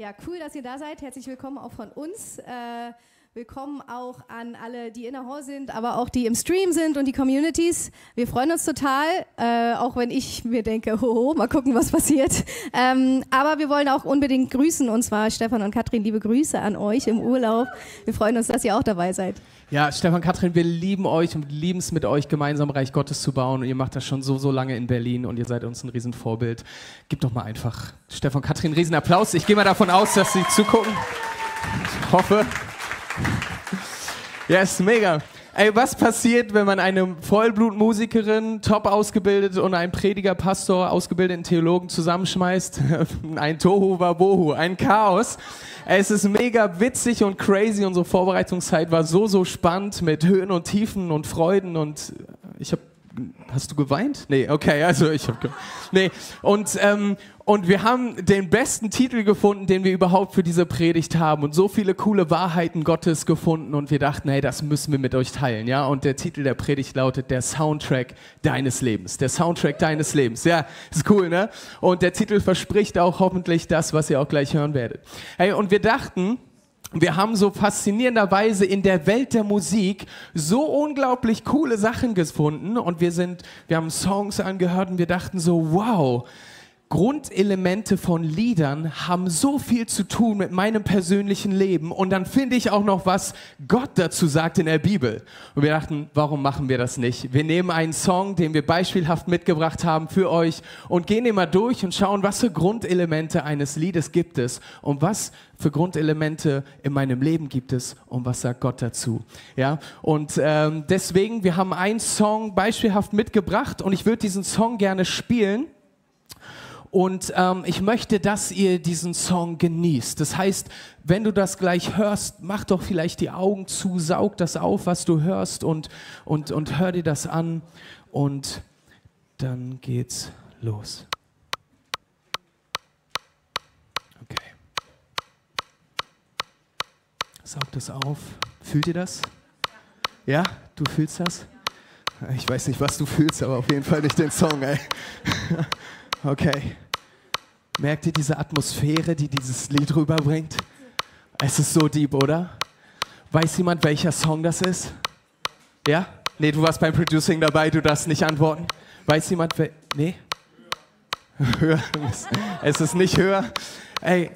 Ja, cool, dass ihr da seid. Herzlich willkommen auch von uns. Äh, willkommen auch an alle, die in der Hall sind, aber auch die im Stream sind und die Communities. Wir freuen uns total, äh, auch wenn ich mir denke, hoho, mal gucken, was passiert. Ähm, aber wir wollen auch unbedingt grüßen und zwar Stefan und Katrin, liebe Grüße an euch im Urlaub. Wir freuen uns, dass ihr auch dabei seid. Ja, Stefan, Katrin, wir lieben euch und lieben es mit euch gemeinsam Reich Gottes zu bauen und ihr macht das schon so, so lange in Berlin und ihr seid uns ein Riesenvorbild. Gib doch mal einfach Stefan, Katrin, Riesenapplaus. Ich gehe mal davon aus, dass sie zugucken. Ich hoffe. Ja, ist mega. Ey, was passiert, wenn man eine Vollblutmusikerin, top ausgebildet und einen Prediger, Pastor, ausgebildeten Theologen zusammenschmeißt? ein Tohu Wabohu, ein Chaos. Es ist mega witzig und crazy. Unsere Vorbereitungszeit war so, so spannend mit Höhen und Tiefen und Freuden und ich habe Hast du geweint? Nee, okay, also ich habe Nee, und ähm, und wir haben den besten Titel gefunden, den wir überhaupt für diese Predigt haben und so viele coole Wahrheiten Gottes gefunden und wir dachten, hey, das müssen wir mit euch teilen, ja? Und der Titel der Predigt lautet der Soundtrack deines Lebens. Der Soundtrack deines Lebens. Ja, ist cool, ne? Und der Titel verspricht auch hoffentlich das, was ihr auch gleich hören werdet. Hey, und wir dachten, wir haben so faszinierenderweise in der Welt der Musik so unglaublich coole Sachen gefunden und wir sind, wir haben Songs angehört und wir dachten so, wow, Grundelemente von Liedern haben so viel zu tun mit meinem persönlichen Leben und dann finde ich auch noch, was Gott dazu sagt in der Bibel. Und wir dachten, warum machen wir das nicht? Wir nehmen einen Song, den wir beispielhaft mitgebracht haben für euch und gehen immer durch und schauen, was für Grundelemente eines Liedes gibt es und was für Grundelemente in meinem Leben gibt es und was sagt Gott dazu. Ja, und ähm, deswegen, wir haben einen Song beispielhaft mitgebracht und ich würde diesen Song gerne spielen. Und ähm, ich möchte, dass ihr diesen Song genießt. Das heißt, wenn du das gleich hörst, mach doch vielleicht die Augen zu, saug das auf, was du hörst und, und, und hör dir das an. Und dann geht's los. Okay. Saug das auf. Fühlt ihr das? Ja, du fühlst das? Ich weiß nicht, was du fühlst, aber auf jeden Fall nicht den Song, ey. Okay. Merkt ihr diese Atmosphäre, die dieses Lied rüberbringt? Es ist so deep, oder? Weiß jemand, welcher Song das ist? Ja? Nee, du warst beim Producing dabei, du darfst nicht antworten. Weiß jemand, wer. Nee? Höher. Es ist nicht höher. Ey,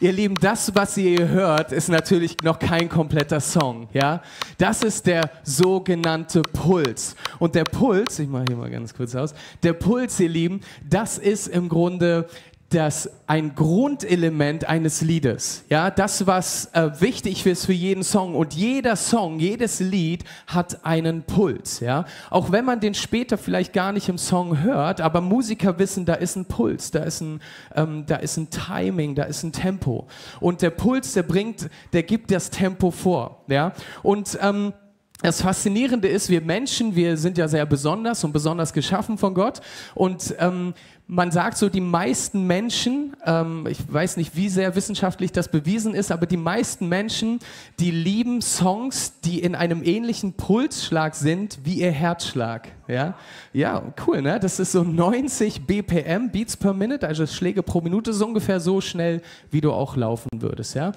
Ihr Lieben, das, was ihr hört, ist natürlich noch kein kompletter Song, ja? Das ist der sogenannte Puls. Und der Puls, ich mache hier mal ganz kurz aus, der Puls, ihr Lieben, das ist im Grunde das ein Grundelement eines Liedes. Ja, das was äh, wichtig ist für jeden Song und jeder Song, jedes Lied hat einen Puls. Ja, auch wenn man den später vielleicht gar nicht im Song hört, aber Musiker wissen, da ist ein Puls, da ist ein, ähm, da ist ein Timing, da ist ein Tempo und der Puls, der bringt, der gibt das Tempo vor. Ja, und ähm, das Faszinierende ist, wir Menschen, wir sind ja sehr besonders und besonders geschaffen von Gott. Und ähm, man sagt so, die meisten Menschen, ähm, ich weiß nicht, wie sehr wissenschaftlich das bewiesen ist, aber die meisten Menschen, die lieben Songs, die in einem ähnlichen Pulsschlag sind wie ihr Herzschlag. Ja, ja cool, ne? Das ist so 90 BPM, Beats per Minute, also Schläge pro Minute, so ungefähr so schnell, wie du auch laufen würdest. Ja,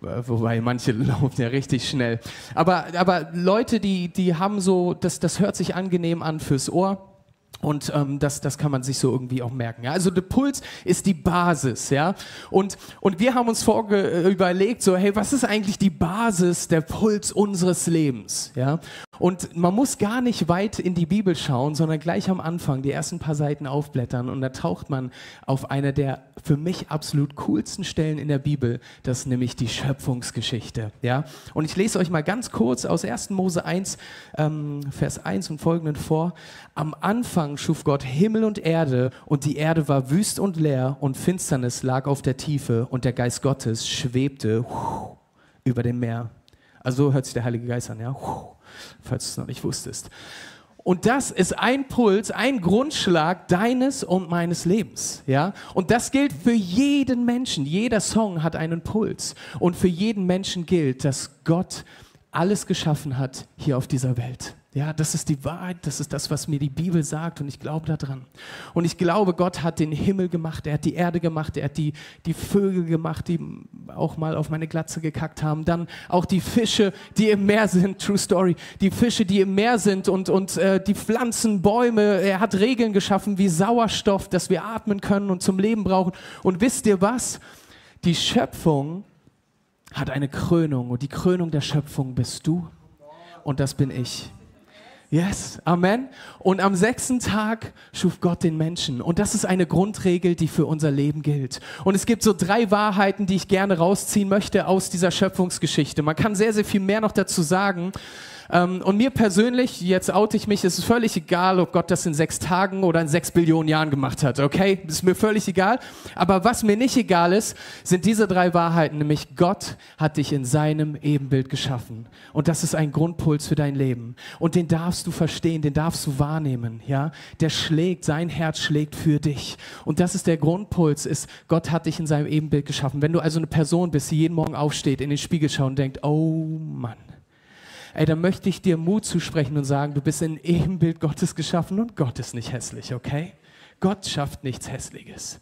Wobei manche laufen ja richtig schnell. Aber, aber Leute, die, die haben so, das, das hört sich angenehm an fürs Ohr. Und ähm, das, das kann man sich so irgendwie auch merken. Ja? Also der Puls ist die Basis, ja. Und, und wir haben uns vorge äh, überlegt, so, hey, was ist eigentlich die Basis, der Puls unseres Lebens, ja? Und man muss gar nicht weit in die Bibel schauen, sondern gleich am Anfang die ersten paar Seiten aufblättern und da taucht man auf eine der für mich absolut coolsten Stellen in der Bibel, das ist nämlich die Schöpfungsgeschichte, ja. Und ich lese euch mal ganz kurz aus 1. Mose 1, ähm, Vers 1 und folgenden vor. Am Anfang schuf Gott Himmel und Erde und die Erde war wüst und leer und Finsternis lag auf der Tiefe und der Geist Gottes schwebte über dem Meer. Also so hört sich der Heilige Geist an, ja falls du es noch nicht wusstest. Und das ist ein Puls, ein Grundschlag deines und meines Lebens, ja? Und das gilt für jeden Menschen. Jeder Song hat einen Puls. Und für jeden Menschen gilt, dass Gott alles geschaffen hat hier auf dieser Welt. Ja, das ist die Wahrheit, das ist das, was mir die Bibel sagt und ich glaube daran. Und ich glaube, Gott hat den Himmel gemacht, er hat die Erde gemacht, er hat die, die Vögel gemacht, die auch mal auf meine Glatze gekackt haben. Dann auch die Fische, die im Meer sind, True Story, die Fische, die im Meer sind und, und äh, die Pflanzen, Bäume. Er hat Regeln geschaffen wie Sauerstoff, dass wir atmen können und zum Leben brauchen. Und wisst ihr was? Die Schöpfung hat eine Krönung und die Krönung der Schöpfung bist du und das bin ich. Yes, Amen. Und am sechsten Tag schuf Gott den Menschen. Und das ist eine Grundregel, die für unser Leben gilt. Und es gibt so drei Wahrheiten, die ich gerne rausziehen möchte aus dieser Schöpfungsgeschichte. Man kann sehr, sehr viel mehr noch dazu sagen. Ähm, und mir persönlich, jetzt oute ich mich, ist es völlig egal, ob Gott das in sechs Tagen oder in sechs Billionen Jahren gemacht hat, okay? Ist mir völlig egal. Aber was mir nicht egal ist, sind diese drei Wahrheiten, nämlich Gott hat dich in seinem Ebenbild geschaffen. Und das ist ein Grundpuls für dein Leben. Und den darfst du verstehen, den darfst du wahrnehmen, ja? Der schlägt, sein Herz schlägt für dich. Und das ist der Grundpuls, ist, Gott hat dich in seinem Ebenbild geschaffen. Wenn du also eine Person bist, die jeden Morgen aufsteht, in den Spiegel schaut und denkt, oh Mann, ey, dann möchte ich dir Mut zusprechen und sagen, du bist in Ebenbild Gottes geschaffen und Gott ist nicht hässlich, okay? Gott schafft nichts Hässliches,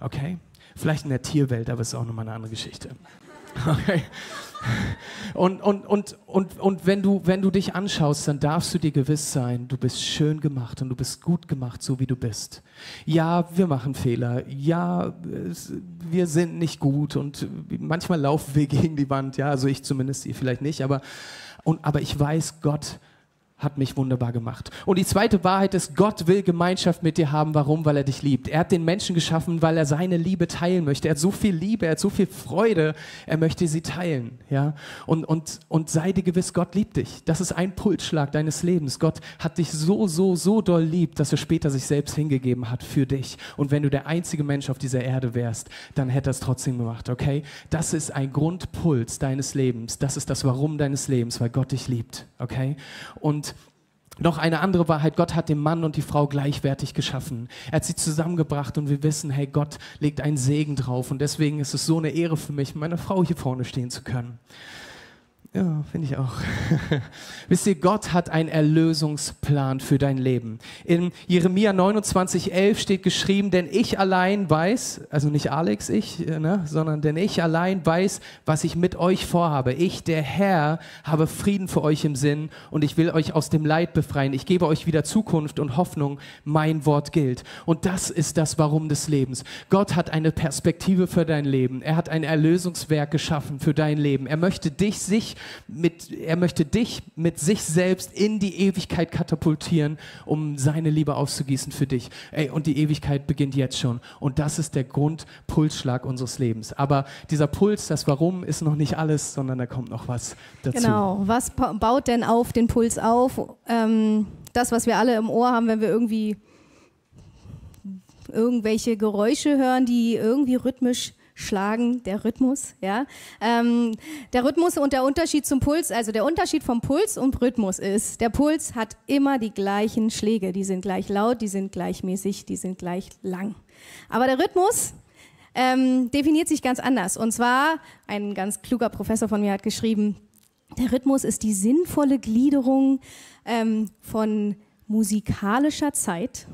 okay? Vielleicht in der Tierwelt, aber es ist auch nochmal eine andere Geschichte. Okay. Und, und, und, und, und wenn, du, wenn du dich anschaust, dann darfst du dir gewiss sein, du bist schön gemacht und du bist gut gemacht, so wie du bist. Ja, wir machen Fehler. Ja, wir sind nicht gut und manchmal laufen wir gegen die Wand. Ja, also ich zumindest, ihr vielleicht nicht, aber und, aber ich weiß, Gott hat mich wunderbar gemacht. Und die zweite Wahrheit ist, Gott will Gemeinschaft mit dir haben. Warum? Weil er dich liebt. Er hat den Menschen geschaffen, weil er seine Liebe teilen möchte. Er hat so viel Liebe, er hat so viel Freude, er möchte sie teilen. Ja? Und, und, und sei dir gewiss, Gott liebt dich. Das ist ein Pulsschlag deines Lebens. Gott hat dich so, so, so doll lieb, dass er später sich selbst hingegeben hat für dich. Und wenn du der einzige Mensch auf dieser Erde wärst, dann hätte er es trotzdem gemacht, okay? Das ist ein Grundpuls deines Lebens. Das ist das Warum deines Lebens, weil Gott dich liebt, okay? Und noch eine andere Wahrheit, Gott hat den Mann und die Frau gleichwertig geschaffen. Er hat sie zusammengebracht und wir wissen, hey, Gott legt einen Segen drauf und deswegen ist es so eine Ehre für mich, meine Frau hier vorne stehen zu können. Ja, finde ich auch. Wisst ihr, Gott hat einen Erlösungsplan für dein Leben. In Jeremia 29,11 steht geschrieben, denn ich allein weiß, also nicht Alex, ich, ne, sondern denn ich allein weiß, was ich mit euch vorhabe. Ich, der Herr, habe Frieden für euch im Sinn und ich will euch aus dem Leid befreien. Ich gebe euch wieder Zukunft und Hoffnung. Mein Wort gilt. Und das ist das Warum des Lebens. Gott hat eine Perspektive für dein Leben. Er hat ein Erlösungswerk geschaffen für dein Leben. Er möchte dich sich mit, er möchte dich mit sich selbst in die Ewigkeit katapultieren, um seine Liebe auszugießen für dich. Ey, und die Ewigkeit beginnt jetzt schon. Und das ist der Grundpulsschlag unseres Lebens. Aber dieser Puls, das Warum, ist noch nicht alles, sondern da kommt noch was dazu. Genau. Was baut denn auf den Puls auf? Ähm, das, was wir alle im Ohr haben, wenn wir irgendwie irgendwelche Geräusche hören, die irgendwie rhythmisch schlagen, der Rhythmus, ja. Ähm, der Rhythmus und der Unterschied zum Puls, also der Unterschied vom Puls und Rhythmus ist, der Puls hat immer die gleichen Schläge, die sind gleich laut, die sind gleichmäßig, die sind gleich lang. Aber der Rhythmus ähm, definiert sich ganz anders. Und zwar, ein ganz kluger Professor von mir hat geschrieben, der Rhythmus ist die sinnvolle Gliederung ähm, von musikalischer Zeit,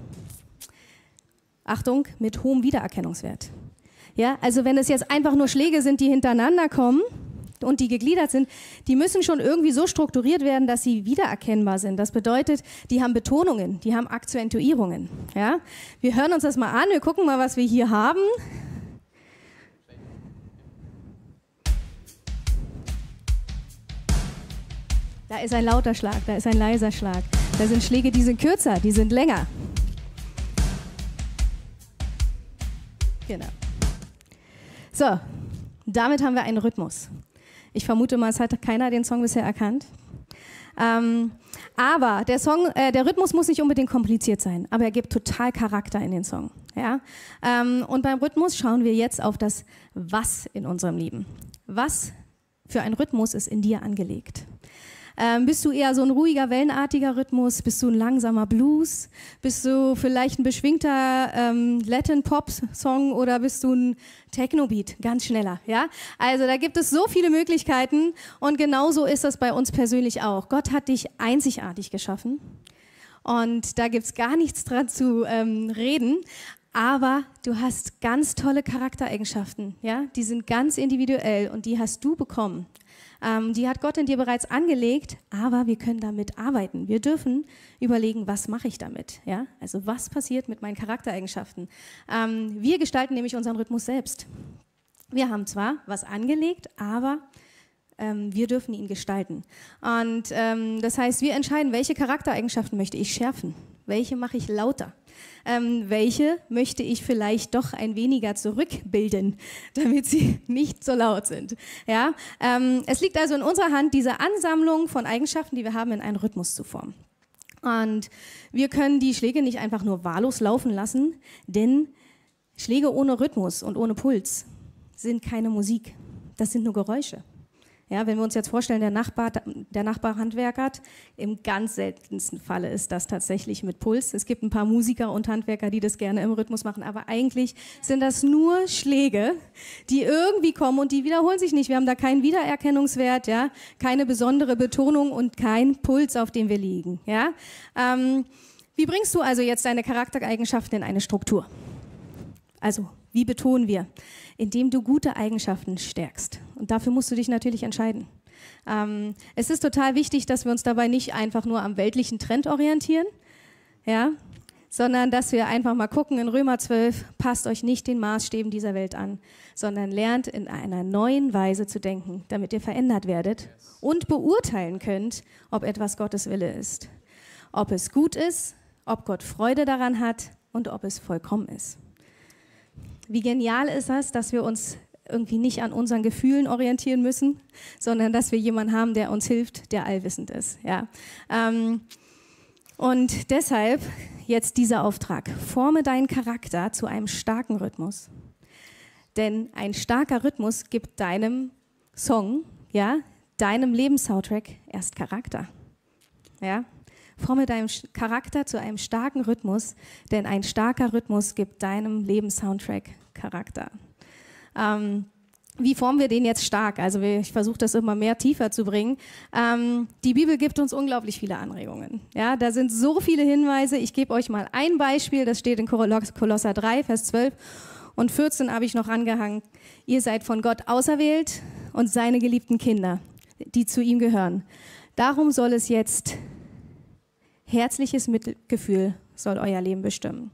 Achtung, mit hohem Wiedererkennungswert. Ja, also wenn es jetzt einfach nur Schläge sind, die hintereinander kommen und die gegliedert sind, die müssen schon irgendwie so strukturiert werden, dass sie wiedererkennbar sind. Das bedeutet, die haben Betonungen, die haben Akzentuierungen. Ja, wir hören uns das mal an, wir gucken mal, was wir hier haben. Da ist ein lauter Schlag, da ist ein leiser Schlag. Da sind Schläge, die sind kürzer, die sind länger. Genau. So, damit haben wir einen Rhythmus. Ich vermute mal, es hat keiner den Song bisher erkannt. Ähm, aber der Song, äh, der Rhythmus muss nicht unbedingt kompliziert sein, aber er gibt total Charakter in den Song. Ja? Ähm, und beim Rhythmus schauen wir jetzt auf das Was in unserem Leben. Was für ein Rhythmus ist in dir angelegt? Ähm, bist du eher so ein ruhiger, wellenartiger Rhythmus? Bist du ein langsamer Blues? Bist du vielleicht ein beschwingter ähm, Latin-Pop-Song oder bist du ein Techno-Beat? Ganz schneller, ja? Also da gibt es so viele Möglichkeiten und genauso ist das bei uns persönlich auch. Gott hat dich einzigartig geschaffen. Und da gibt es gar nichts dran zu ähm, reden aber du hast ganz tolle Charaktereigenschaften, ja, die sind ganz individuell und die hast du bekommen. Ähm, die hat Gott in dir bereits angelegt, aber wir können damit arbeiten. Wir dürfen überlegen, was mache ich damit, ja, also was passiert mit meinen Charaktereigenschaften. Ähm, wir gestalten nämlich unseren Rhythmus selbst. Wir haben zwar was angelegt, aber ähm, wir dürfen ihn gestalten. Und ähm, das heißt, wir entscheiden, welche Charaktereigenschaften möchte ich schärfen, welche mache ich lauter ähm, welche möchte ich vielleicht doch ein weniger zurückbilden, damit sie nicht so laut sind. Ja? Ähm, es liegt also in unserer Hand, diese Ansammlung von Eigenschaften, die wir haben, in einen Rhythmus zu formen. Und wir können die Schläge nicht einfach nur wahllos laufen lassen, denn Schläge ohne Rhythmus und ohne Puls sind keine Musik. Das sind nur Geräusche. Ja, wenn wir uns jetzt vorstellen, der Nachbar, der Nachbar handwerkert, im ganz seltensten Falle ist das tatsächlich mit Puls. Es gibt ein paar Musiker und Handwerker, die das gerne im Rhythmus machen, aber eigentlich sind das nur Schläge, die irgendwie kommen und die wiederholen sich nicht. Wir haben da keinen Wiedererkennungswert, ja, keine besondere Betonung und kein Puls, auf dem wir liegen. Ja. Ähm, wie bringst du also jetzt deine Charaktereigenschaften in eine Struktur? Also, wie betonen wir? Indem du gute Eigenschaften stärkst. Und dafür musst du dich natürlich entscheiden. Ähm, es ist total wichtig, dass wir uns dabei nicht einfach nur am weltlichen Trend orientieren, ja, sondern dass wir einfach mal gucken in Römer 12, passt euch nicht den Maßstäben dieser Welt an, sondern lernt in einer neuen Weise zu denken, damit ihr verändert werdet und beurteilen könnt, ob etwas Gottes Wille ist. Ob es gut ist, ob Gott Freude daran hat und ob es vollkommen ist. Wie genial ist das, dass wir uns irgendwie nicht an unseren Gefühlen orientieren müssen, sondern dass wir jemanden haben, der uns hilft, der allwissend ist. Ja. Ähm, und deshalb jetzt dieser Auftrag. Forme deinen Charakter zu einem starken Rhythmus. Denn ein starker Rhythmus gibt deinem Song, ja, deinem Lebenssoundtrack erst Charakter. Ja? Forme deinen Charakter zu einem starken Rhythmus, denn ein starker Rhythmus gibt deinem Lebenssoundtrack Charakter. Ähm, wie formen wir den jetzt stark? Also ich versuche das immer mehr tiefer zu bringen. Ähm, die Bibel gibt uns unglaublich viele Anregungen. Ja, da sind so viele Hinweise. Ich gebe euch mal ein Beispiel. Das steht in Kolosser 3, Vers 12 und 14 habe ich noch angehangen. Ihr seid von Gott auserwählt und seine geliebten Kinder, die zu ihm gehören. Darum soll es jetzt herzliches Mitgefühl soll euer Leben bestimmen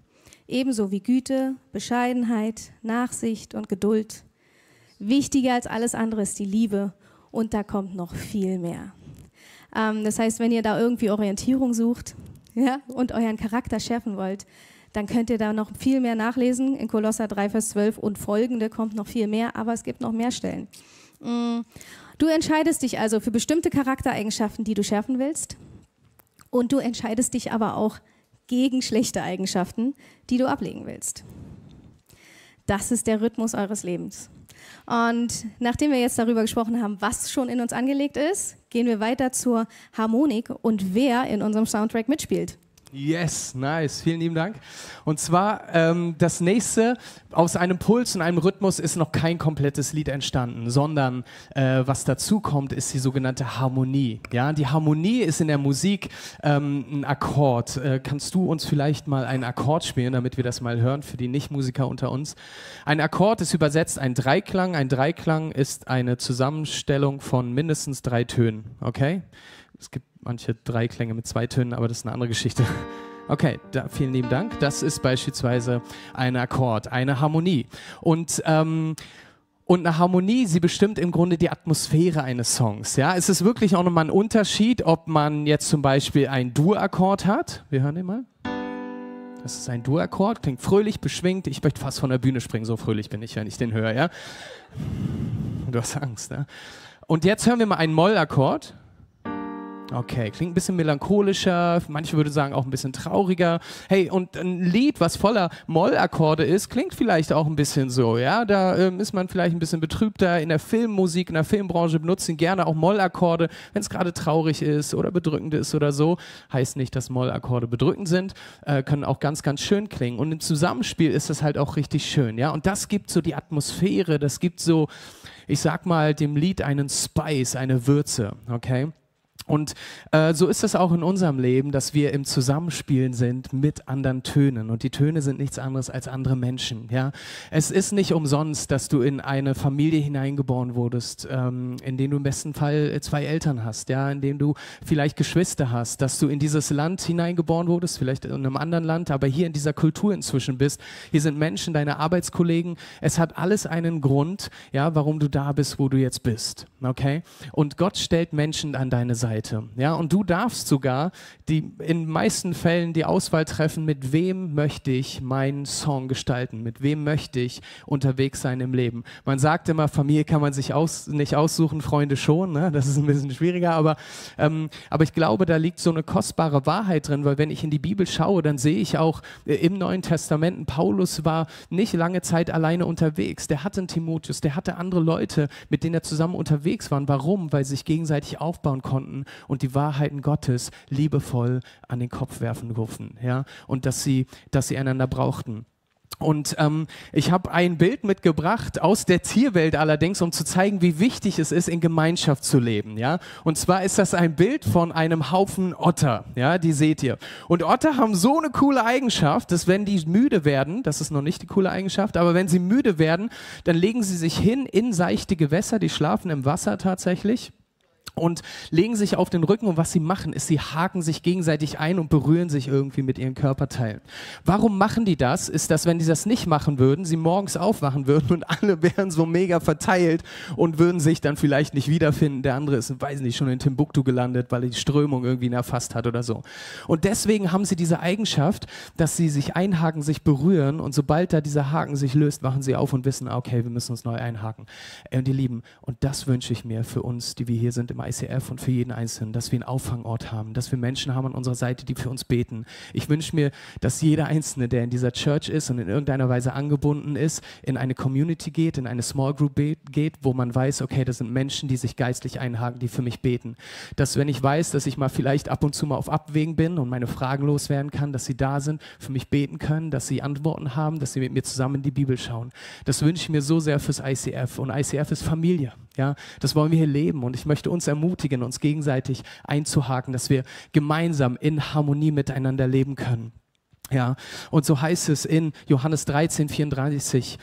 ebenso wie Güte, Bescheidenheit, Nachsicht und Geduld. Wichtiger als alles andere ist die Liebe und da kommt noch viel mehr. Ähm, das heißt, wenn ihr da irgendwie Orientierung sucht ja, und euren Charakter schärfen wollt, dann könnt ihr da noch viel mehr nachlesen. In Kolosser 3, Vers 12 und folgende kommt noch viel mehr, aber es gibt noch mehr Stellen. Mm. Du entscheidest dich also für bestimmte Charaktereigenschaften, die du schärfen willst. Und du entscheidest dich aber auch gegen schlechte Eigenschaften, die du ablegen willst. Das ist der Rhythmus eures Lebens. Und nachdem wir jetzt darüber gesprochen haben, was schon in uns angelegt ist, gehen wir weiter zur Harmonik und wer in unserem Soundtrack mitspielt. Yes, nice, vielen lieben Dank. Und zwar ähm, das nächste, aus einem Puls und einem Rhythmus ist noch kein komplettes Lied entstanden, sondern äh, was dazu kommt, ist die sogenannte Harmonie. Ja, die Harmonie ist in der Musik ähm, ein Akkord. Äh, kannst du uns vielleicht mal einen Akkord spielen, damit wir das mal hören für die Nichtmusiker unter uns? Ein Akkord ist übersetzt ein Dreiklang. Ein Dreiklang ist eine Zusammenstellung von mindestens drei Tönen. Okay? Es gibt manche Dreiklänge mit zwei Tönen, aber das ist eine andere Geschichte. Okay, da, vielen lieben Dank. Das ist beispielsweise ein Akkord, eine Harmonie. Und ähm, und eine Harmonie, sie bestimmt im Grunde die Atmosphäre eines Songs. Ja, es ist wirklich auch nochmal ein Unterschied, ob man jetzt zum Beispiel einen Dur-Akkord hat. Wir hören den mal. Das ist ein Dur-Akkord, klingt fröhlich, beschwingt. Ich möchte fast von der Bühne springen, so fröhlich bin ich, wenn ich den höre. Ja? Du hast Angst. Ja? Und jetzt hören wir mal einen Moll-Akkord. Okay, klingt ein bisschen melancholischer, manche würden sagen auch ein bisschen trauriger. Hey, und ein Lied, was voller Mollakkorde ist, klingt vielleicht auch ein bisschen so, ja? Da ähm, ist man vielleicht ein bisschen betrübter. In der Filmmusik, in der Filmbranche benutzen gerne auch Mollakkorde, wenn es gerade traurig ist oder bedrückend ist oder so. Heißt nicht, dass Mollakkorde bedrückend sind, äh, können auch ganz, ganz schön klingen. Und im Zusammenspiel ist das halt auch richtig schön, ja? Und das gibt so die Atmosphäre, das gibt so, ich sag mal, dem Lied einen Spice, eine Würze, okay? Und äh, so ist es auch in unserem Leben, dass wir im Zusammenspielen sind mit anderen Tönen. Und die Töne sind nichts anderes als andere Menschen. Ja? Es ist nicht umsonst, dass du in eine Familie hineingeboren wurdest, ähm, in dem du im besten Fall zwei Eltern hast, ja? in dem du vielleicht Geschwister hast, dass du in dieses Land hineingeboren wurdest, vielleicht in einem anderen Land, aber hier in dieser Kultur inzwischen bist. Hier sind Menschen, deine Arbeitskollegen. Es hat alles einen Grund, ja, warum du da bist, wo du jetzt bist. Okay? Und Gott stellt Menschen an deine Seite. Seite. Ja, und du darfst sogar die, in meisten Fällen die Auswahl treffen, mit wem möchte ich meinen Song gestalten, mit wem möchte ich unterwegs sein im Leben. Man sagt immer, Familie kann man sich aus, nicht aussuchen, Freunde schon, ne? das ist ein bisschen schwieriger, aber, ähm, aber ich glaube, da liegt so eine kostbare Wahrheit drin, weil wenn ich in die Bibel schaue, dann sehe ich auch äh, im Neuen Testament, Paulus war nicht lange Zeit alleine unterwegs. Der hatte einen Timotheus, der hatte andere Leute, mit denen er zusammen unterwegs war. Warum? Weil sie sich gegenseitig aufbauen konnten und die Wahrheiten Gottes liebevoll an den Kopf werfen durften. Ja? Und dass sie, dass sie einander brauchten. Und ähm, ich habe ein Bild mitgebracht aus der Tierwelt allerdings, um zu zeigen, wie wichtig es ist, in Gemeinschaft zu leben. Ja? Und zwar ist das ein Bild von einem Haufen Otter. Ja, die seht ihr. Und Otter haben so eine coole Eigenschaft, dass wenn die müde werden, das ist noch nicht die coole Eigenschaft, aber wenn sie müde werden, dann legen sie sich hin in seichte Gewässer. Die schlafen im Wasser tatsächlich und legen sich auf den Rücken und was sie machen, ist, sie haken sich gegenseitig ein und berühren sich irgendwie mit ihren Körperteilen. Warum machen die das? Ist, dass wenn die das nicht machen würden, sie morgens aufwachen würden und alle wären so mega verteilt und würden sich dann vielleicht nicht wiederfinden. Der andere ist, weiß nicht, schon in Timbuktu gelandet, weil die Strömung irgendwie erfasst hat oder so. Und deswegen haben sie diese Eigenschaft, dass sie sich einhaken, sich berühren und sobald da dieser Haken sich löst, wachen sie auf und wissen, okay, wir müssen uns neu einhaken. Und ihr Lieben, und das wünsche ich mir für uns, die wir hier sind im ICF und für jeden Einzelnen, dass wir einen Auffangort haben, dass wir Menschen haben an unserer Seite, die für uns beten. Ich wünsche mir, dass jeder Einzelne, der in dieser Church ist und in irgendeiner Weise angebunden ist, in eine Community geht, in eine Small Group geht, wo man weiß, okay, das sind Menschen, die sich geistlich einhaken, die für mich beten. Dass wenn ich weiß, dass ich mal vielleicht ab und zu mal auf Abwägen bin und meine Fragen loswerden kann, dass sie da sind, für mich beten können, dass sie Antworten haben, dass sie mit mir zusammen in die Bibel schauen. Das wünsche ich mir so sehr fürs ICF. Und ICF ist Familie. Ja, das wollen wir hier leben und ich möchte uns ermutigen, uns gegenseitig einzuhaken, dass wir gemeinsam in Harmonie miteinander leben können. Ja, und so heißt es in Johannes 13, 34.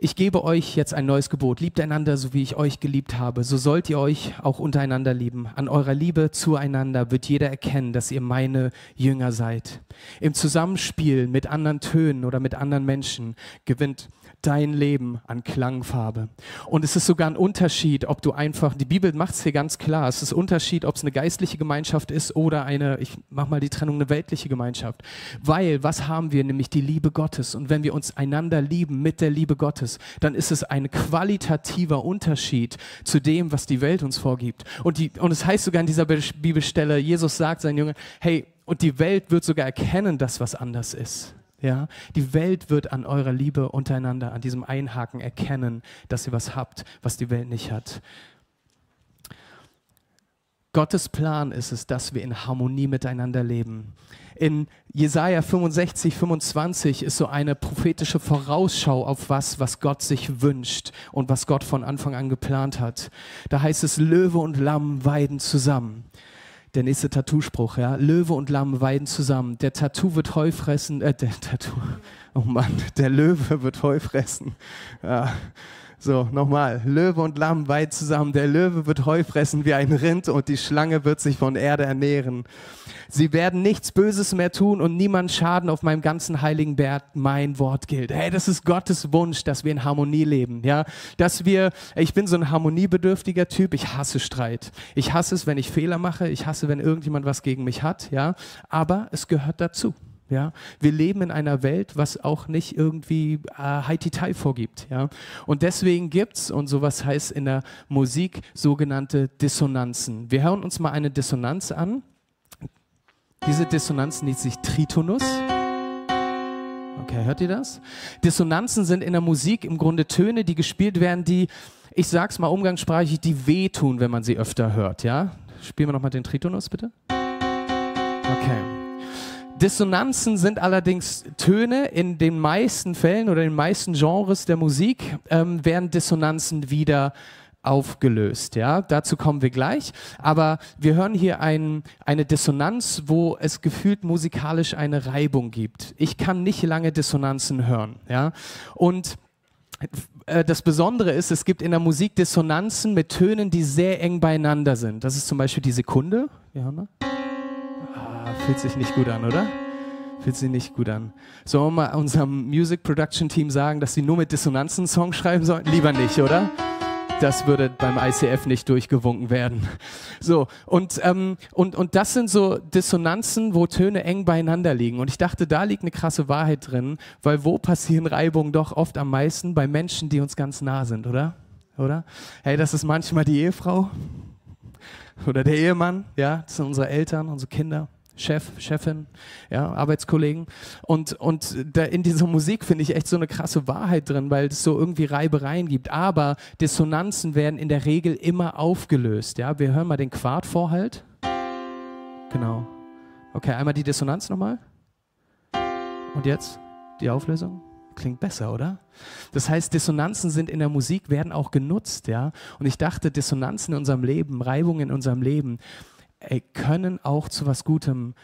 Ich gebe euch jetzt ein neues Gebot. Liebt einander, so wie ich euch geliebt habe. So sollt ihr euch auch untereinander lieben. An eurer Liebe zueinander wird jeder erkennen, dass ihr meine Jünger seid. Im Zusammenspiel mit anderen Tönen oder mit anderen Menschen gewinnt dein Leben an Klangfarbe. Und es ist sogar ein Unterschied, ob du einfach, die Bibel macht es hier ganz klar, es ist ein Unterschied, ob es eine geistliche Gemeinschaft ist oder eine, ich mach mal die Trennung, eine weltliche Gemeinschaft. Weil, was haben wir? Nämlich die Liebe Gottes. Und wenn wir uns einander lieben mit der Liebe Gottes, dann ist es ein qualitativer Unterschied zu dem, was die Welt uns vorgibt. Und, die, und es heißt sogar in dieser Bibelstelle, Jesus sagt seinen Jüngern, hey, und die Welt wird sogar erkennen, dass was anders ist. Ja, die Welt wird an eurer Liebe untereinander, an diesem Einhaken erkennen, dass ihr was habt, was die Welt nicht hat. Gottes Plan ist es, dass wir in Harmonie miteinander leben. In Jesaja 65, 25 ist so eine prophetische Vorausschau auf was, was Gott sich wünscht und was Gott von Anfang an geplant hat. Da heißt es, Löwe und Lamm weiden zusammen der nächste Tattoo-Spruch, ja. Löwe und Lamm weiden zusammen. Der Tattoo wird Heu fressen, äh, der Tattoo, oh Mann, der Löwe wird Heu fressen. Ja. So, nochmal. Löwe und Lamm weiden zusammen. Der Löwe wird Heu fressen wie ein Rind und die Schlange wird sich von Erde ernähren. Sie werden nichts Böses mehr tun und niemand Schaden auf meinem ganzen heiligen Berg. Mein Wort gilt. Hey, das ist Gottes Wunsch, dass wir in Harmonie leben. Ja, dass wir, ich bin so ein harmoniebedürftiger Typ. Ich hasse Streit. Ich hasse es, wenn ich Fehler mache. Ich hasse, wenn irgendjemand was gegen mich hat. Ja, aber es gehört dazu. Ja, wir leben in einer Welt, was auch nicht irgendwie äh, Haiti-Tai vorgibt. Ja, und deswegen gibt's und sowas heißt in der Musik sogenannte Dissonanzen. Wir hören uns mal eine Dissonanz an. Diese Dissonanz nennt sich Tritonus. Okay, hört ihr das? Dissonanzen sind in der Musik im Grunde Töne, die gespielt werden, die, ich sag's mal umgangssprachlich, die wehtun, wenn man sie öfter hört. Ja, spielen wir noch mal den Tritonus bitte. Okay. Dissonanzen sind allerdings Töne. In den meisten Fällen oder in den meisten Genres der Musik ähm, werden Dissonanzen wieder aufgelöst. Ja, dazu kommen wir gleich. Aber wir hören hier ein, eine Dissonanz, wo es gefühlt musikalisch eine Reibung gibt. Ich kann nicht lange Dissonanzen hören. Ja, und äh, das Besondere ist, es gibt in der Musik Dissonanzen mit Tönen, die sehr eng beieinander sind. Das ist zum Beispiel die Sekunde. Ja, ne? Fühlt sich nicht gut an, oder? Fühlt sich nicht gut an. Sollen wir mal unserem Music Production Team sagen, dass sie nur mit Dissonanzen Songs schreiben sollten? Lieber nicht, oder? Das würde beim ICF nicht durchgewunken werden. So, und, ähm, und, und das sind so Dissonanzen, wo Töne eng beieinander liegen. Und ich dachte, da liegt eine krasse Wahrheit drin, weil wo passieren Reibungen doch oft am meisten? Bei Menschen, die uns ganz nah sind, oder? Oder? Hey, das ist manchmal die Ehefrau oder der Ehemann, ja, das sind unsere Eltern, unsere Kinder. Chef, Chefin, ja, Arbeitskollegen. Und, und da in dieser Musik finde ich echt so eine krasse Wahrheit drin, weil es so irgendwie Reibereien gibt. Aber Dissonanzen werden in der Regel immer aufgelöst. Ja, wir hören mal den Quartvorhalt. Genau. Okay, einmal die Dissonanz nochmal. Und jetzt die Auflösung. Klingt besser, oder? Das heißt, Dissonanzen sind in der Musik, werden auch genutzt, ja. Und ich dachte, Dissonanzen in unserem Leben, Reibungen in unserem Leben, ey, können auch zu was Gutem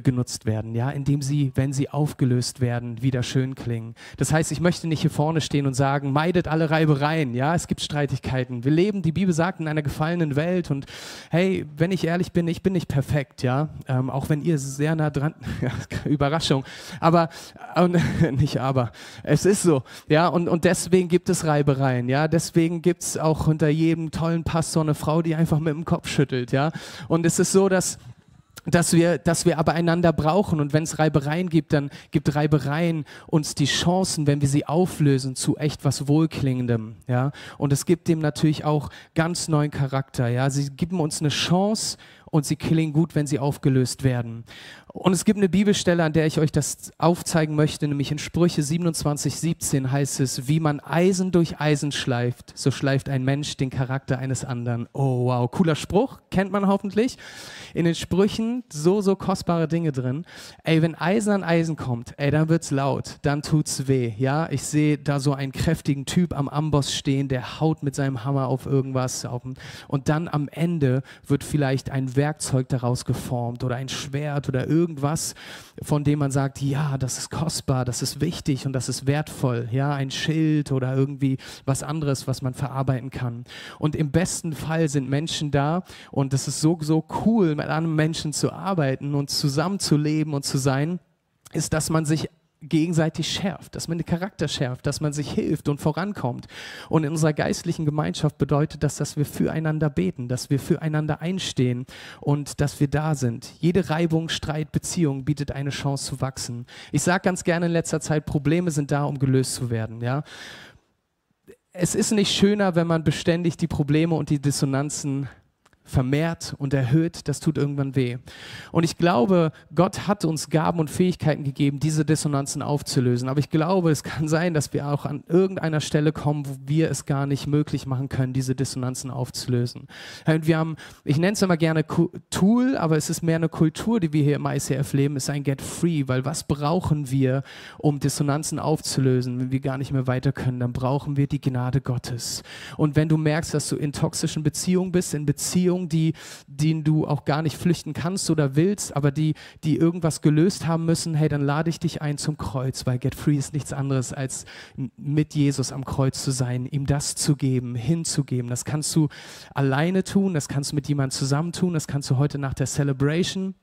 genutzt werden, ja, indem sie, wenn sie aufgelöst werden, wieder schön klingen. Das heißt, ich möchte nicht hier vorne stehen und sagen, meidet alle Reibereien, ja, es gibt Streitigkeiten. Wir leben, die Bibel sagt, in einer gefallenen Welt und hey, wenn ich ehrlich bin, ich bin nicht perfekt, ja, ähm, auch wenn ihr sehr nah dran, Überraschung, aber, äh, nicht aber, es ist so, ja, und, und deswegen gibt es Reibereien, ja, deswegen gibt es auch unter jedem tollen Pastor eine Frau, die einfach mit dem Kopf schüttelt, ja, und es ist so, dass dass wir, dass wir aber einander brauchen. Und wenn es Reibereien gibt, dann gibt Reibereien uns die Chancen, wenn wir sie auflösen, zu echt was Wohlklingendem. Ja? Und es gibt dem natürlich auch ganz neuen Charakter. Ja? Sie geben uns eine Chance und sie klingen gut, wenn sie aufgelöst werden. Und es gibt eine Bibelstelle, an der ich euch das aufzeigen möchte, nämlich in Sprüche 27, 17 heißt es, wie man Eisen durch Eisen schleift, so schleift ein Mensch den Charakter eines anderen. Oh wow, cooler Spruch, kennt man hoffentlich. In den Sprüchen so, so kostbare Dinge drin. Ey, wenn Eisen an Eisen kommt, ey, dann wird's laut, dann tut's weh, ja. Ich sehe da so einen kräftigen Typ am Amboss stehen, der haut mit seinem Hammer auf irgendwas auf, und dann am Ende wird vielleicht ein Werkzeug daraus geformt oder ein Schwert oder irgendwas irgendwas, von dem man sagt, ja, das ist kostbar, das ist wichtig und das ist wertvoll, ja, ein Schild oder irgendwie was anderes, was man verarbeiten kann. Und im besten Fall sind Menschen da und es ist so, so cool, mit anderen Menschen zu arbeiten und zusammenzuleben und zu sein, ist, dass man sich gegenseitig schärft, dass man den Charakter schärft, dass man sich hilft und vorankommt. Und in unserer geistlichen Gemeinschaft bedeutet das, dass wir füreinander beten, dass wir füreinander einstehen und dass wir da sind. Jede Reibung, Streit, Beziehung bietet eine Chance zu wachsen. Ich sage ganz gerne in letzter Zeit, Probleme sind da, um gelöst zu werden. Ja? Es ist nicht schöner, wenn man beständig die Probleme und die Dissonanzen vermehrt und erhöht, das tut irgendwann weh. Und ich glaube, Gott hat uns Gaben und Fähigkeiten gegeben, diese Dissonanzen aufzulösen. Aber ich glaube, es kann sein, dass wir auch an irgendeiner Stelle kommen, wo wir es gar nicht möglich machen können, diese Dissonanzen aufzulösen. Und wir haben, ich nenne es immer gerne Tool, aber es ist mehr eine Kultur, die wir hier im ICF leben, ist ein Get Free, weil was brauchen wir, um Dissonanzen aufzulösen, wenn wir gar nicht mehr weiter können? Dann brauchen wir die Gnade Gottes. Und wenn du merkst, dass du in toxischen Beziehungen bist, in Beziehungen, Beziehungen, die, denen du auch gar nicht flüchten kannst oder willst, aber die, die irgendwas gelöst haben müssen, hey, dann lade ich dich ein zum Kreuz, weil Get Free ist nichts anderes als mit Jesus am Kreuz zu sein, ihm das zu geben, hinzugeben. Das kannst du alleine tun, das kannst du mit jemandem zusammen tun, das kannst du heute nach der Celebration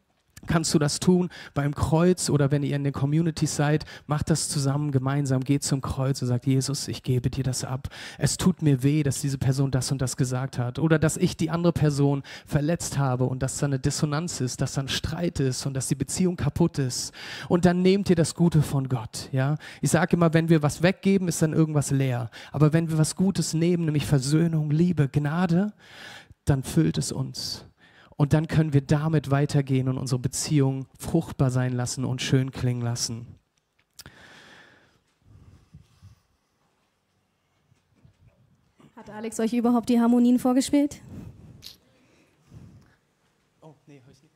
kannst du das tun beim Kreuz oder wenn ihr in den Communities seid, macht das zusammen, gemeinsam, geht zum Kreuz und sagt, Jesus, ich gebe dir das ab. Es tut mir weh, dass diese Person das und das gesagt hat oder dass ich die andere Person verletzt habe und dass da eine Dissonanz ist, dass da ein Streit ist und dass die Beziehung kaputt ist. Und dann nehmt ihr das Gute von Gott. Ja? Ich sage immer, wenn wir was weggeben, ist dann irgendwas leer. Aber wenn wir was Gutes nehmen, nämlich Versöhnung, Liebe, Gnade, dann füllt es uns. Und dann können wir damit weitergehen und unsere Beziehung fruchtbar sein lassen und schön klingen lassen. Hat Alex euch überhaupt die Harmonien vorgespielt? Oh, nee, hab ich nicht.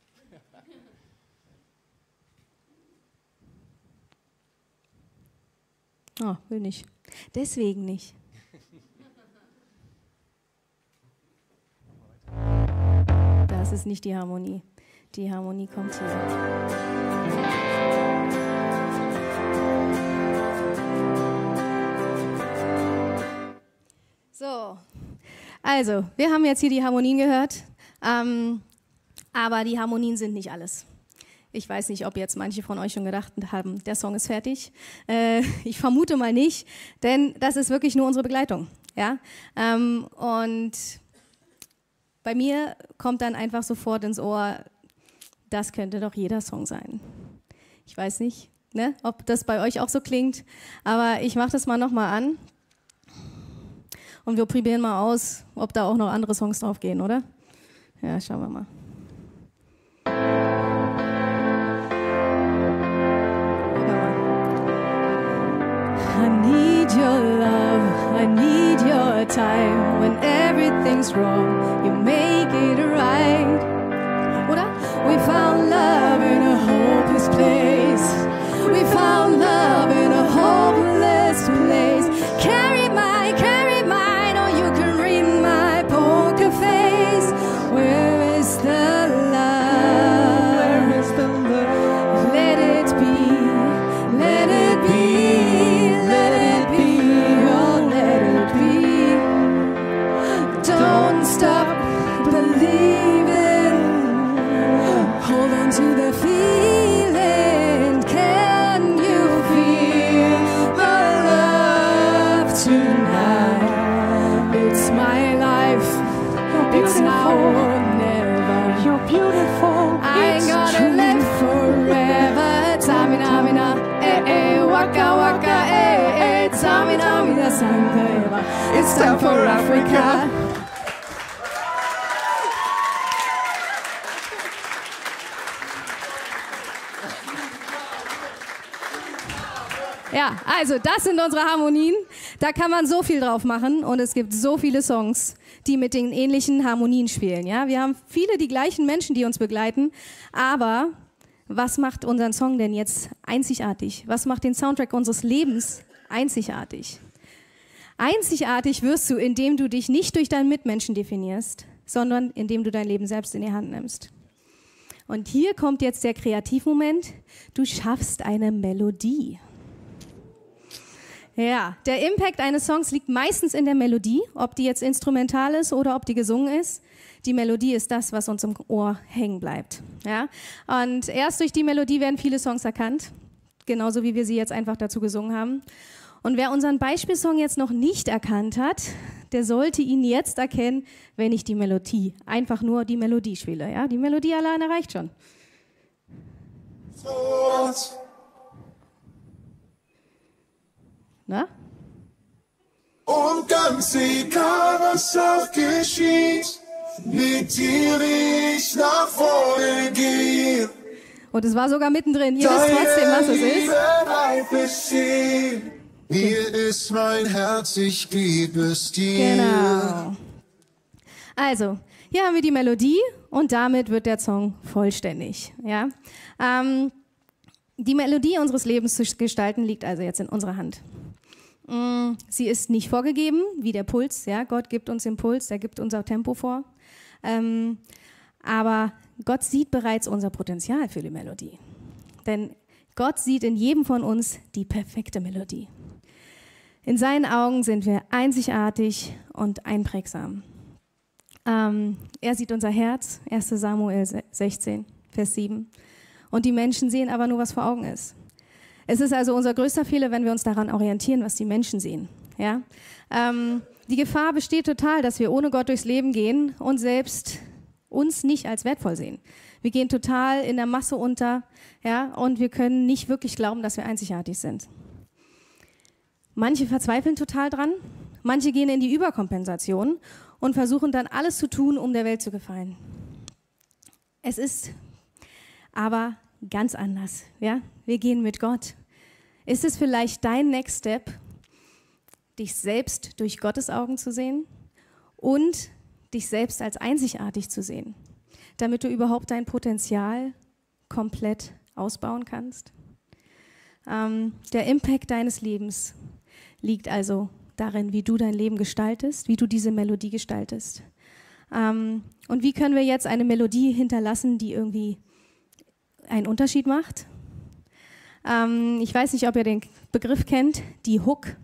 Oh, will nicht. Deswegen nicht. Das ist nicht die Harmonie. Die Harmonie kommt hier. So, also, wir haben jetzt hier die Harmonien gehört, ähm, aber die Harmonien sind nicht alles. Ich weiß nicht, ob jetzt manche von euch schon gedacht haben, der Song ist fertig. Äh, ich vermute mal nicht, denn das ist wirklich nur unsere Begleitung. Ja? Ähm, und bei mir kommt dann einfach sofort ins Ohr, das könnte doch jeder Song sein. Ich weiß nicht, ne, ob das bei euch auch so klingt, aber ich mache das mal nochmal an. Und wir probieren mal aus, ob da auch noch andere Songs drauf gehen, oder? Ja, schauen wir mal. I need your love, I need your time. When everything's wrong, you We found the It's time for Africa. Ja, also das sind unsere Harmonien. Da kann man so viel drauf machen und es gibt so viele Songs, die mit den ähnlichen Harmonien spielen. Ja, wir haben viele die gleichen Menschen, die uns begleiten, aber was macht unseren Song denn jetzt einzigartig? Was macht den Soundtrack unseres Lebens einzigartig? Einzigartig wirst du, indem du dich nicht durch deinen Mitmenschen definierst, sondern indem du dein Leben selbst in die Hand nimmst. Und hier kommt jetzt der Kreativmoment. Du schaffst eine Melodie. Ja, der Impact eines Songs liegt meistens in der Melodie, ob die jetzt instrumental ist oder ob die gesungen ist. Die Melodie ist das, was uns im Ohr hängen bleibt. Ja? Und erst durch die Melodie werden viele Songs erkannt, genauso wie wir sie jetzt einfach dazu gesungen haben. Und wer unseren Beispielsong jetzt noch nicht erkannt hat, der sollte ihn jetzt erkennen, wenn ich die Melodie, einfach nur die Melodie spiele. Ja? Die Melodie alleine reicht schon. Na? Und ganz egal, was auch geschieht, mit dir ich nach vorne gehe. Und es war sogar mittendrin. Ihr wisst trotzdem, was es ist. Hier ist mein Herz, ich gebe es dir. Genau. Also, hier haben wir die Melodie und damit wird der Song vollständig. Ja? Ähm, die Melodie unseres Lebens zu gestalten liegt also jetzt in unserer Hand. Mm, Sie ist nicht vorgegeben, wie der Puls. Ja? Gott gibt uns den Puls, er gibt unser Tempo vor. Ähm, aber Gott sieht bereits unser Potenzial für die Melodie. Denn Gott sieht in jedem von uns die perfekte Melodie. In seinen Augen sind wir einzigartig und einprägsam. Ähm, er sieht unser Herz, 1 Samuel 16, Vers 7. Und die Menschen sehen aber nur, was vor Augen ist. Es ist also unser größter Fehler, wenn wir uns daran orientieren, was die Menschen sehen. Ja? Ähm, die Gefahr besteht total, dass wir ohne Gott durchs Leben gehen und selbst uns nicht als wertvoll sehen. Wir gehen total in der Masse unter, ja, und wir können nicht wirklich glauben, dass wir einzigartig sind. Manche verzweifeln total dran, manche gehen in die Überkompensation und versuchen dann alles zu tun, um der Welt zu gefallen. Es ist aber ganz anders, ja? Wir gehen mit Gott. Ist es vielleicht dein Next Step, dich selbst durch Gottes Augen zu sehen und dich selbst als einzigartig zu sehen, damit du überhaupt dein Potenzial komplett ausbauen kannst? Ähm, der Impact deines Lebens liegt also darin, wie du dein Leben gestaltest, wie du diese Melodie gestaltest. Ähm, und wie können wir jetzt eine Melodie hinterlassen, die irgendwie einen Unterschied macht? Ähm, ich weiß nicht, ob ihr den Begriff kennt, die Hook.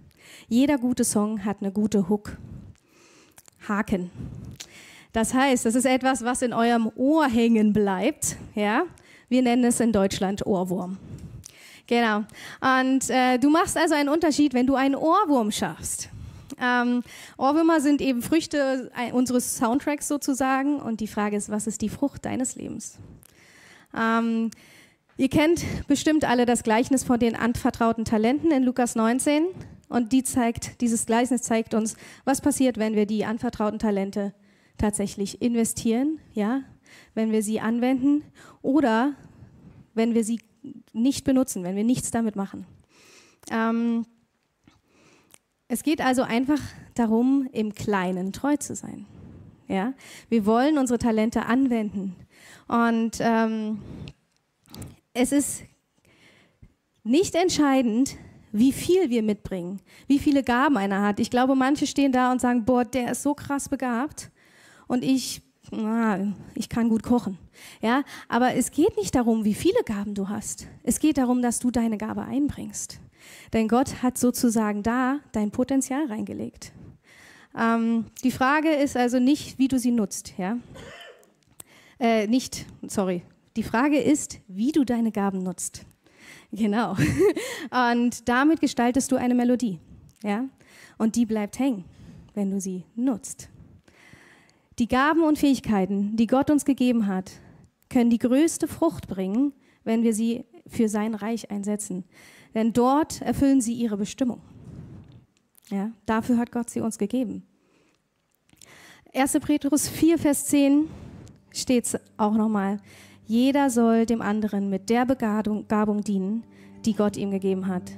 Jeder gute Song hat eine gute Hook. Haken. Das heißt, das ist etwas, was in eurem Ohr hängen bleibt. Ja? Wir nennen es in Deutschland Ohrwurm. Genau. Und äh, du machst also einen Unterschied, wenn du einen Ohrwurm schaffst. Ähm, Ohrwürmer sind eben Früchte äh, unseres Soundtracks sozusagen. Und die Frage ist, was ist die Frucht deines Lebens? Ähm, ihr kennt bestimmt alle das Gleichnis von den anvertrauten Talenten in Lukas 19. Und die zeigt, dieses Gleichnis zeigt uns, was passiert, wenn wir die anvertrauten Talente tatsächlich investieren, ja, wenn wir sie anwenden oder wenn wir sie nicht benutzen, wenn wir nichts damit machen. Ähm, es geht also einfach darum, im Kleinen treu zu sein. Ja? Wir wollen unsere Talente anwenden. Und ähm, es ist nicht entscheidend, wie viel wir mitbringen, wie viele Gaben einer hat. Ich glaube, manche stehen da und sagen, boah, der ist so krass begabt und ich na, ich kann gut kochen. Ja, aber es geht nicht darum, wie viele Gaben du hast. Es geht darum, dass du deine Gabe einbringst. Denn Gott hat sozusagen da dein Potenzial reingelegt. Ähm, die Frage ist also nicht, wie du sie nutzt. Ja? Äh, nicht, sorry. Die Frage ist, wie du deine Gaben nutzt. Genau. Und damit gestaltest du eine Melodie. Ja? Und die bleibt hängen, wenn du sie nutzt. Die Gaben und Fähigkeiten, die Gott uns gegeben hat, können die größte Frucht bringen, wenn wir sie für sein Reich einsetzen. Denn dort erfüllen sie ihre Bestimmung. Ja, dafür hat Gott sie uns gegeben. 1. Petrus 4, Vers 10 steht es auch nochmal. Jeder soll dem anderen mit der Begabung dienen, die Gott ihm gegeben hat.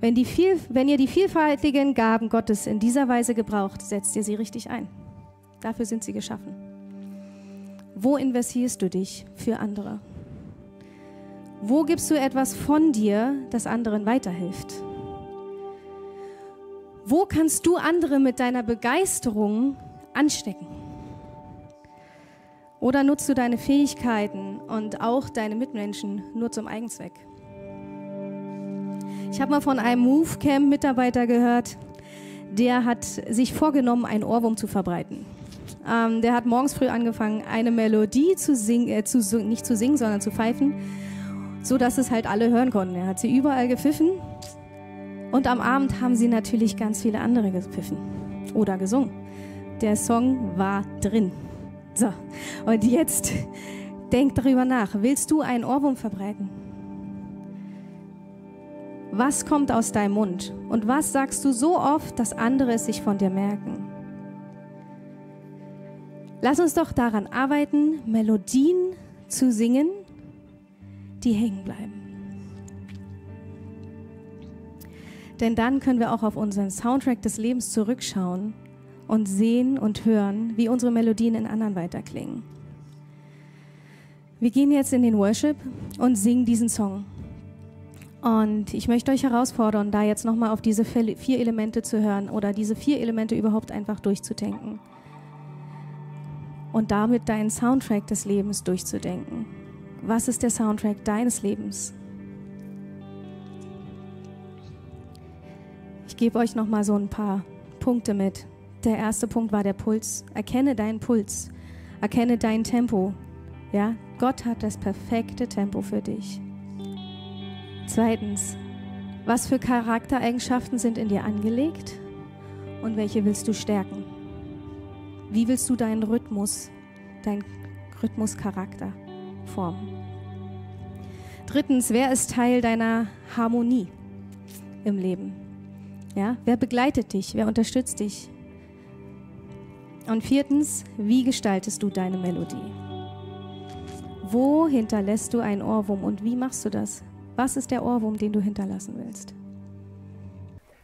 Wenn, wenn ihr die vielfältigen Gaben Gottes in dieser Weise gebraucht, setzt ihr sie richtig ein. Dafür sind sie geschaffen. Wo investierst du dich für andere? Wo gibst du etwas von dir, das anderen weiterhilft? Wo kannst du andere mit deiner Begeisterung anstecken? Oder nutzt du deine Fähigkeiten und auch deine Mitmenschen nur zum Eigenzweck? Ich habe mal von einem Movecamp-Mitarbeiter gehört, der hat sich vorgenommen, einen Ohrwurm zu verbreiten. Ähm, der hat morgens früh angefangen, eine Melodie zu singen, äh, zu, nicht zu singen, sondern zu pfeifen, so dass es halt alle hören konnten. Er hat sie überall gepfiffen und am Abend haben sie natürlich ganz viele andere gepfiffen oder gesungen. Der Song war drin. So, und jetzt denk darüber nach. Willst du einen Ohrwurm verbreiten? Was kommt aus deinem Mund? Und was sagst du so oft, dass andere es sich von dir merken? Lass uns doch daran arbeiten, Melodien zu singen, die hängen bleiben. Denn dann können wir auch auf unseren Soundtrack des Lebens zurückschauen und sehen und hören, wie unsere Melodien in anderen weiterklingen. Wir gehen jetzt in den Worship und singen diesen Song. Und ich möchte euch herausfordern, da jetzt nochmal auf diese vier Elemente zu hören oder diese vier Elemente überhaupt einfach durchzudenken und damit deinen Soundtrack des Lebens durchzudenken. Was ist der Soundtrack deines Lebens? Ich gebe euch noch mal so ein paar Punkte mit. Der erste Punkt war der Puls. Erkenne deinen Puls. Erkenne dein Tempo. Ja, Gott hat das perfekte Tempo für dich. Zweitens, was für Charaktereigenschaften sind in dir angelegt und welche willst du stärken? Wie willst du deinen Rhythmus, deinen Rhythmuscharakter formen? Drittens, wer ist Teil deiner Harmonie im Leben? Ja, wer begleitet dich? Wer unterstützt dich? Und viertens, wie gestaltest du deine Melodie? Wo hinterlässt du einen Ohrwurm und wie machst du das? Was ist der Ohrwurm, den du hinterlassen willst?